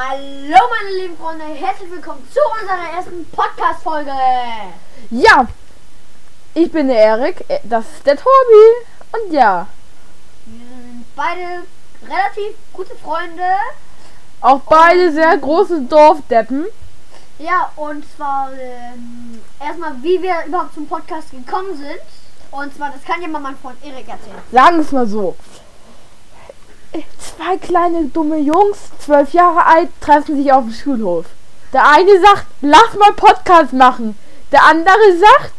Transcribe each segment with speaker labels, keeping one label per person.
Speaker 1: Hallo meine lieben Freunde, herzlich willkommen zu unserer ersten Podcast-Folge.
Speaker 2: Ja, ich bin der Erik, äh, das ist der Tobi und ja,
Speaker 1: Wir sind beide relativ gute Freunde.
Speaker 2: auch beide sehr große Dorfdeppen.
Speaker 1: Ja, und zwar ähm, erstmal, wie wir überhaupt zum Podcast gekommen sind. Und zwar, das kann ja mal mein Freund Erik erzählen.
Speaker 2: Sagen wir es mal so. Zwei kleine dumme Jungs, zwölf Jahre alt, treffen sich auf dem Schulhof. Der eine sagt, lass mal Podcast machen. Der andere sagt,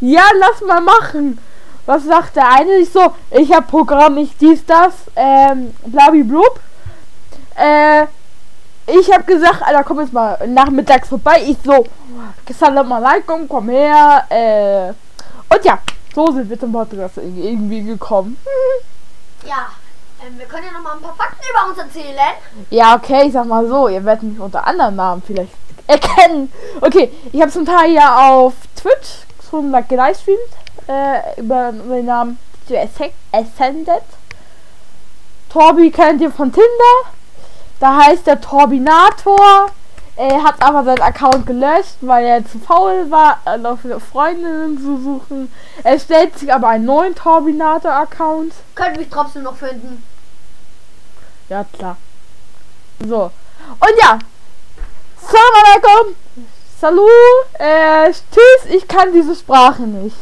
Speaker 2: ja, lass mal machen. Was sagt der eine? Ich so, ich hab Programm, ich dies, das, ähm, blabiblub. Äh, ich hab gesagt, Alter, komm jetzt mal nachmittags vorbei. Ich so, Salam alaikum, komm her. Äh, und ja, so sind wir zum Podcast irgendwie gekommen.
Speaker 1: Ja, ähm, wir können ja noch mal ein paar Fakten über uns erzählen.
Speaker 2: Ja, okay, ich sag mal so, ihr werdet mich unter anderen Namen vielleicht erkennen. Okay, ich habe zum Teil ja auf Twitch schon mal gelivestreamt, äh, über, den Namen Ascended. Torbi kennt ihr von Tinder. Da heißt der Torbinator. Er hat aber seinen Account gelöscht, weil er zu faul war, äh, noch für Freundinnen zu suchen. Er stellt sich aber einen neuen Torbinator-Account.
Speaker 1: Könnt mich trotzdem noch finden.
Speaker 2: Ja, klar. So. Und ja. Salam alaikum. Salut. Äh, tschüss. Ich kann diese Sprache nicht.